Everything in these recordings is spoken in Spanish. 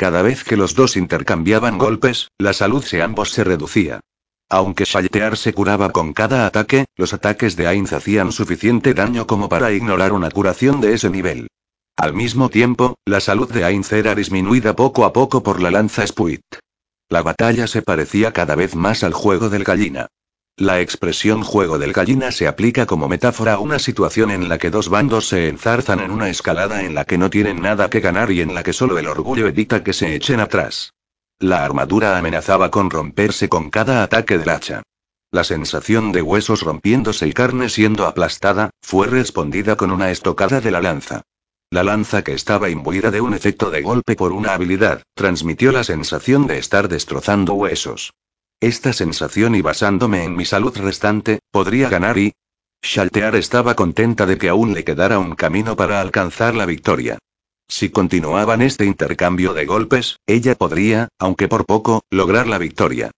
Cada vez que los dos intercambiaban golpes, la salud de ambos se reducía. Aunque Shaltear se curaba con cada ataque, los ataques de Ainz hacían suficiente daño como para ignorar una curación de ese nivel. Al mismo tiempo, la salud de Ainz era disminuida poco a poco por la lanza Spuit. La batalla se parecía cada vez más al juego del gallina. La expresión juego del gallina se aplica como metáfora a una situación en la que dos bandos se enzarzan en una escalada en la que no tienen nada que ganar y en la que solo el orgullo evita que se echen atrás. La armadura amenazaba con romperse con cada ataque del hacha. La sensación de huesos rompiéndose y carne siendo aplastada, fue respondida con una estocada de la lanza. La lanza que estaba imbuida de un efecto de golpe por una habilidad, transmitió la sensación de estar destrozando huesos. Esta sensación y basándome en mi salud restante, podría ganar y... Shaltear estaba contenta de que aún le quedara un camino para alcanzar la victoria. Si continuaban este intercambio de golpes, ella podría, aunque por poco, lograr la victoria.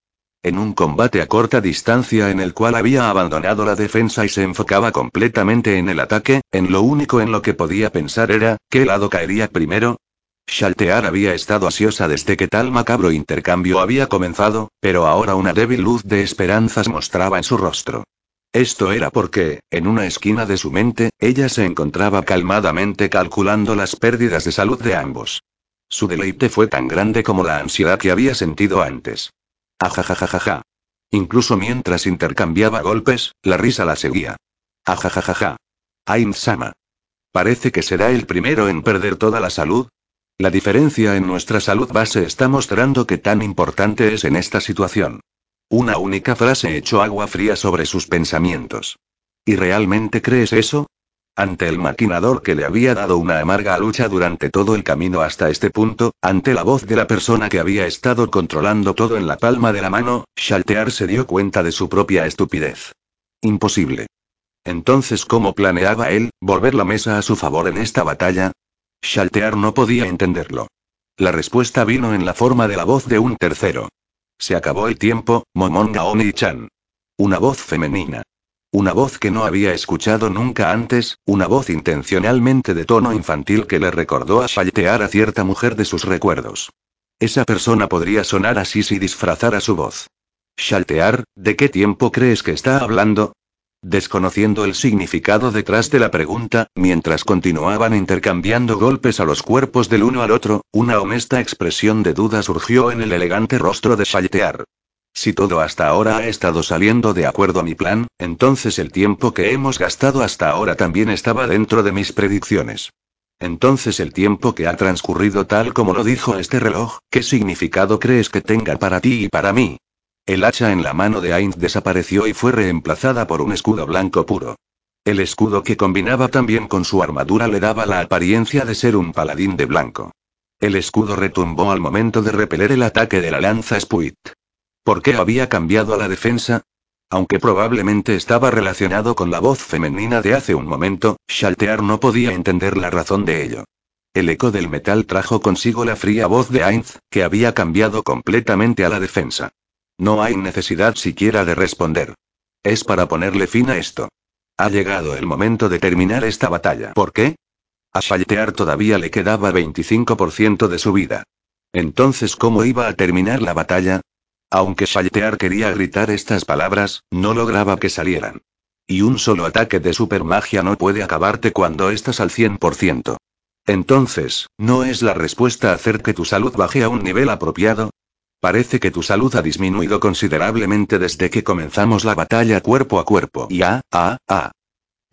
En un combate a corta distancia en el cual había abandonado la defensa y se enfocaba completamente en el ataque, en lo único en lo que podía pensar era, ¿qué lado caería primero? Shaltear había estado ansiosa desde que tal macabro intercambio había comenzado, pero ahora una débil luz de esperanzas mostraba en su rostro. Esto era porque, en una esquina de su mente, ella se encontraba calmadamente calculando las pérdidas de salud de ambos. Su deleite fue tan grande como la ansiedad que había sentido antes. Ajajajaja. Incluso mientras intercambiaba golpes, la risa la seguía. Ajajajaja. Ain-sama. Parece que será el primero en perder toda la salud. La diferencia en nuestra salud base está mostrando que tan importante es en esta situación. Una única frase echó agua fría sobre sus pensamientos. ¿Y realmente crees eso? Ante el maquinador que le había dado una amarga lucha durante todo el camino hasta este punto, ante la voz de la persona que había estado controlando todo en la palma de la mano, Shaltear se dio cuenta de su propia estupidez. Imposible. Entonces, ¿cómo planeaba él, volver la mesa a su favor en esta batalla? Shaltear no podía entenderlo. La respuesta vino en la forma de la voz de un tercero. Se acabó el tiempo, Momonga Oni-chan. Una voz femenina. Una voz que no había escuchado nunca antes, una voz intencionalmente de tono infantil que le recordó a Shaltear a cierta mujer de sus recuerdos. Esa persona podría sonar así si disfrazara su voz. Shaltear, ¿de qué tiempo crees que está hablando? Desconociendo el significado detrás de la pregunta, mientras continuaban intercambiando golpes a los cuerpos del uno al otro, una honesta expresión de duda surgió en el elegante rostro de Shaltear. Si todo hasta ahora ha estado saliendo de acuerdo a mi plan, entonces el tiempo que hemos gastado hasta ahora también estaba dentro de mis predicciones. Entonces el tiempo que ha transcurrido tal como lo dijo este reloj, ¿qué significado crees que tenga para ti y para mí? El hacha en la mano de Ainz desapareció y fue reemplazada por un escudo blanco puro. El escudo que combinaba también con su armadura le daba la apariencia de ser un paladín de blanco. El escudo retumbó al momento de repeler el ataque de la lanza Spuit. ¿Por qué había cambiado a la defensa? Aunque probablemente estaba relacionado con la voz femenina de hace un momento, Shaltear no podía entender la razón de ello. El eco del metal trajo consigo la fría voz de Ainz, que había cambiado completamente a la defensa. No hay necesidad siquiera de responder. Es para ponerle fin a esto. Ha llegado el momento de terminar esta batalla. ¿Por qué? A Shaltear todavía le quedaba 25% de su vida. Entonces, ¿cómo iba a terminar la batalla? Aunque Shaltear quería gritar estas palabras, no lograba que salieran. Y un solo ataque de supermagia no puede acabarte cuando estás al 100%. Entonces, ¿no es la respuesta hacer que tu salud baje a un nivel apropiado? Parece que tu salud ha disminuido considerablemente desde que comenzamos la batalla cuerpo a cuerpo. Y ah, ah, ah.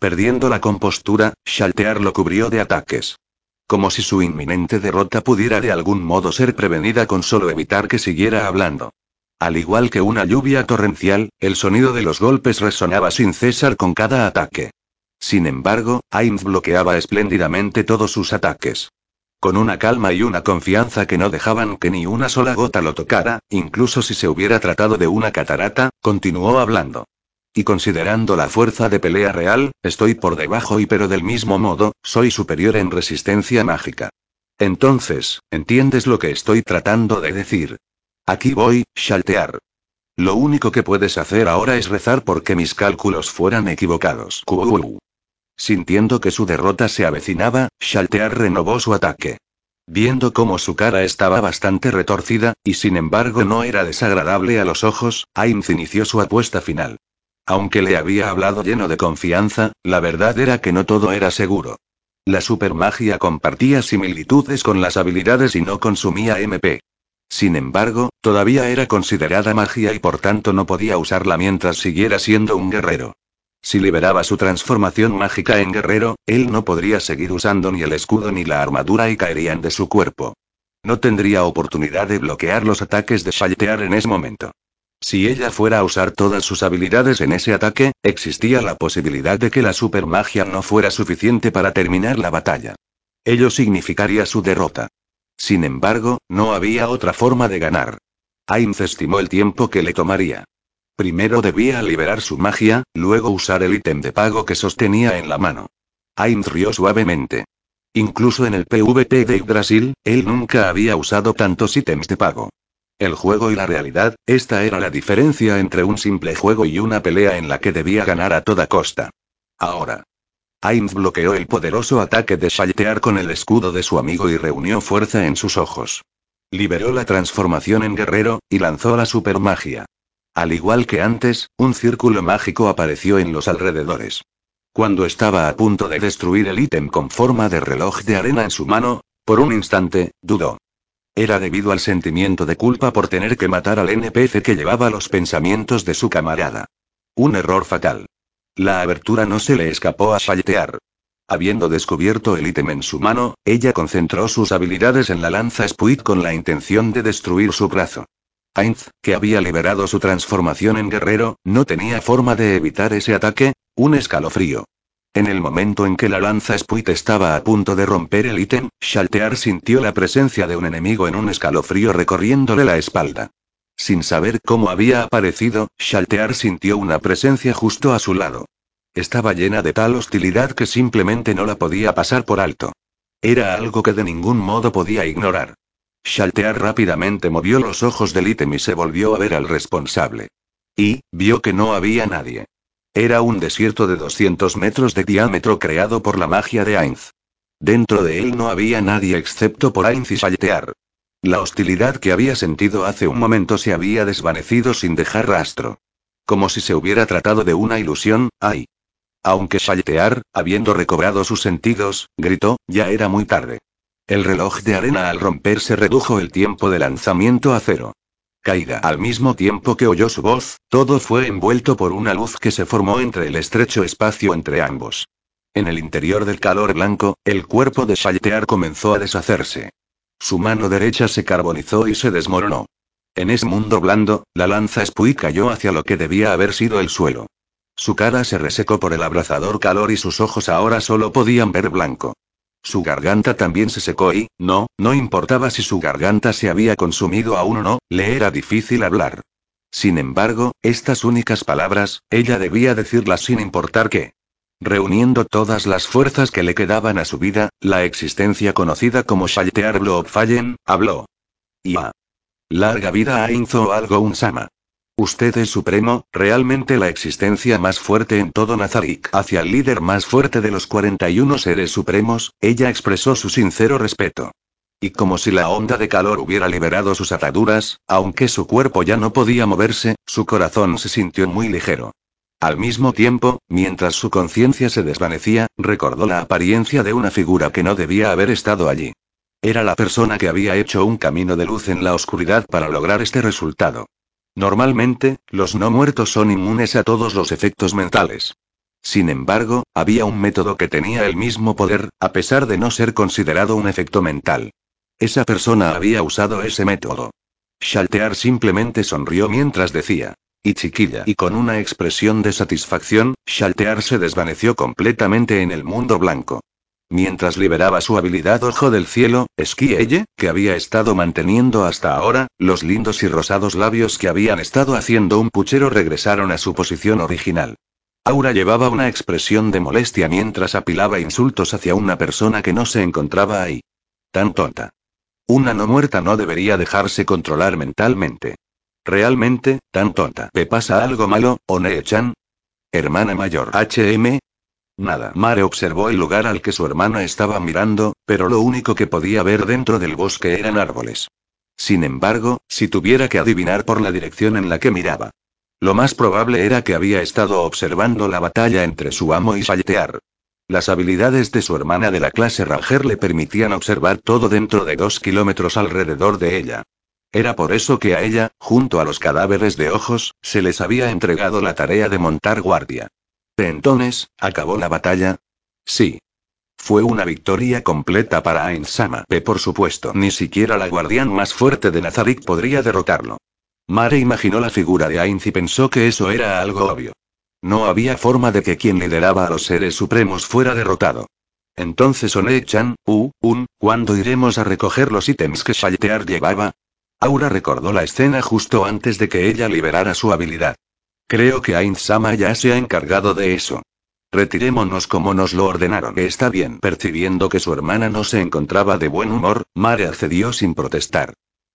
Perdiendo la compostura, Shaltear lo cubrió de ataques. Como si su inminente derrota pudiera de algún modo ser prevenida con solo evitar que siguiera hablando. Al igual que una lluvia torrencial, el sonido de los golpes resonaba sin cesar con cada ataque. Sin embargo, Ainz bloqueaba espléndidamente todos sus ataques. Con una calma y una confianza que no dejaban que ni una sola gota lo tocara, incluso si se hubiera tratado de una catarata, continuó hablando. Y considerando la fuerza de pelea real, estoy por debajo y pero del mismo modo, soy superior en resistencia mágica. Entonces, ¿entiendes lo que estoy tratando de decir? Aquí voy, Shaltear. Lo único que puedes hacer ahora es rezar porque mis cálculos fueran equivocados. Sintiendo que su derrota se avecinaba, Shaltear renovó su ataque. Viendo cómo su cara estaba bastante retorcida, y sin embargo no era desagradable a los ojos, Ainz inició su apuesta final. Aunque le había hablado lleno de confianza, la verdad era que no todo era seguro. La supermagia compartía similitudes con las habilidades y no consumía MP. Sin embargo, todavía era considerada magia y por tanto no podía usarla mientras siguiera siendo un guerrero. Si liberaba su transformación mágica en guerrero, él no podría seguir usando ni el escudo ni la armadura y caerían de su cuerpo. No tendría oportunidad de bloquear los ataques de Shaltear en ese momento. Si ella fuera a usar todas sus habilidades en ese ataque, existía la posibilidad de que la supermagia no fuera suficiente para terminar la batalla. Ello significaría su derrota. Sin embargo, no había otra forma de ganar. Ainz estimó el tiempo que le tomaría. Primero debía liberar su magia, luego usar el ítem de pago que sostenía en la mano. Ainz rió suavemente. Incluso en el PvP de Brasil, él nunca había usado tantos ítems de pago. El juego y la realidad, esta era la diferencia entre un simple juego y una pelea en la que debía ganar a toda costa. Ahora. Ainz bloqueó el poderoso ataque de Shaltear con el escudo de su amigo y reunió fuerza en sus ojos. Liberó la transformación en guerrero, y lanzó la supermagia. Al igual que antes, un círculo mágico apareció en los alrededores. Cuando estaba a punto de destruir el ítem con forma de reloj de arena en su mano, por un instante, dudó. Era debido al sentimiento de culpa por tener que matar al NPC que llevaba los pensamientos de su camarada. Un error fatal. La abertura no se le escapó a Shaltear. Habiendo descubierto el ítem en su mano, ella concentró sus habilidades en la lanza Spuit con la intención de destruir su brazo. Ainz, que había liberado su transformación en guerrero, no tenía forma de evitar ese ataque, un escalofrío. En el momento en que la lanza Spuit estaba a punto de romper el ítem, Shaltear sintió la presencia de un enemigo en un escalofrío recorriéndole la espalda. Sin saber cómo había aparecido, Shaltear sintió una presencia justo a su lado. Estaba llena de tal hostilidad que simplemente no la podía pasar por alto. Era algo que de ningún modo podía ignorar. Shaltear rápidamente movió los ojos del ítem y se volvió a ver al responsable. Y, vio que no había nadie. Era un desierto de 200 metros de diámetro creado por la magia de Ainz. Dentro de él no había nadie excepto por Ainz y Shaltear. La hostilidad que había sentido hace un momento se había desvanecido sin dejar rastro. Como si se hubiera tratado de una ilusión, ay. Aunque Shaltear, habiendo recobrado sus sentidos, gritó, ya era muy tarde. El reloj de arena al romperse redujo el tiempo de lanzamiento a cero. Caída al mismo tiempo que oyó su voz, todo fue envuelto por una luz que se formó entre el estrecho espacio entre ambos. En el interior del calor blanco, el cuerpo de Shaltear comenzó a deshacerse. Su mano derecha se carbonizó y se desmoronó. En ese mundo blando, la lanza Spui cayó hacia lo que debía haber sido el suelo. Su cara se resecó por el abrazador calor y sus ojos ahora solo podían ver blanco. Su garganta también se secó y, no, no importaba si su garganta se había consumido aún o no, le era difícil hablar. Sin embargo, estas únicas palabras, ella debía decirlas sin importar qué. Reuniendo todas las fuerzas que le quedaban a su vida, la existencia conocida como Shaltear Fallen, habló. Y a. Larga vida a Inzo algo un Sama. Usted es supremo, realmente la existencia más fuerte en todo Nazarik. Hacia el líder más fuerte de los 41 seres supremos, ella expresó su sincero respeto. Y como si la onda de calor hubiera liberado sus ataduras, aunque su cuerpo ya no podía moverse, su corazón se sintió muy ligero. Al mismo tiempo, mientras su conciencia se desvanecía, recordó la apariencia de una figura que no debía haber estado allí. Era la persona que había hecho un camino de luz en la oscuridad para lograr este resultado. Normalmente, los no muertos son inmunes a todos los efectos mentales. Sin embargo, había un método que tenía el mismo poder, a pesar de no ser considerado un efecto mental. Esa persona había usado ese método. Shaltear simplemente sonrió mientras decía. Y chiquilla. Y con una expresión de satisfacción, Shaltear se desvaneció completamente en el mundo blanco. Mientras liberaba su habilidad Ojo del Cielo, Esquielle, que había estado manteniendo hasta ahora, los lindos y rosados labios que habían estado haciendo un puchero regresaron a su posición original. Aura llevaba una expresión de molestia mientras apilaba insultos hacia una persona que no se encontraba ahí. Tan tonta. Una no muerta no debería dejarse controlar mentalmente. Realmente, tan tonta. ¿Te pasa algo malo, One-chan? Hermana mayor. HM, Nada. Mare observó el lugar al que su hermana estaba mirando, pero lo único que podía ver dentro del bosque eran árboles. Sin embargo, si tuviera que adivinar por la dirección en la que miraba, lo más probable era que había estado observando la batalla entre su amo y Saltear. Las habilidades de su hermana de la clase Ranger le permitían observar todo dentro de dos kilómetros alrededor de ella. Era por eso que a ella, junto a los cadáveres de ojos, se les había entregado la tarea de montar guardia. Entonces, ¿acabó la batalla? Sí. Fue una victoria completa para Ainsama. Por supuesto, ni siquiera la guardián más fuerte de Nazarik podría derrotarlo. Mare imaginó la figura de Ainz y pensó que eso era algo obvio. No había forma de que quien lideraba a los seres supremos fuera derrotado. Entonces One-chan, uh, un, ¿cuándo iremos a recoger los ítems que Shaltear llevaba? Aura recordó la escena justo antes de que ella liberara su habilidad. Creo que Ainz-sama ya se ha encargado de eso. Retirémonos como nos lo ordenaron. Está bien. Percibiendo que su hermana no se encontraba de buen humor, Mare accedió sin protestar.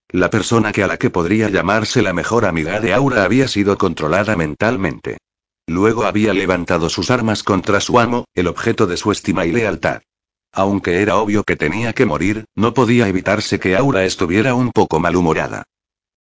La persona que a la que podría llamarse la mejor amiga de Aura había sido controlada mentalmente. Luego había levantado sus armas contra su amo, el objeto de su estima y lealtad. Aunque era obvio que tenía que morir, no podía evitarse que Aura estuviera un poco malhumorada.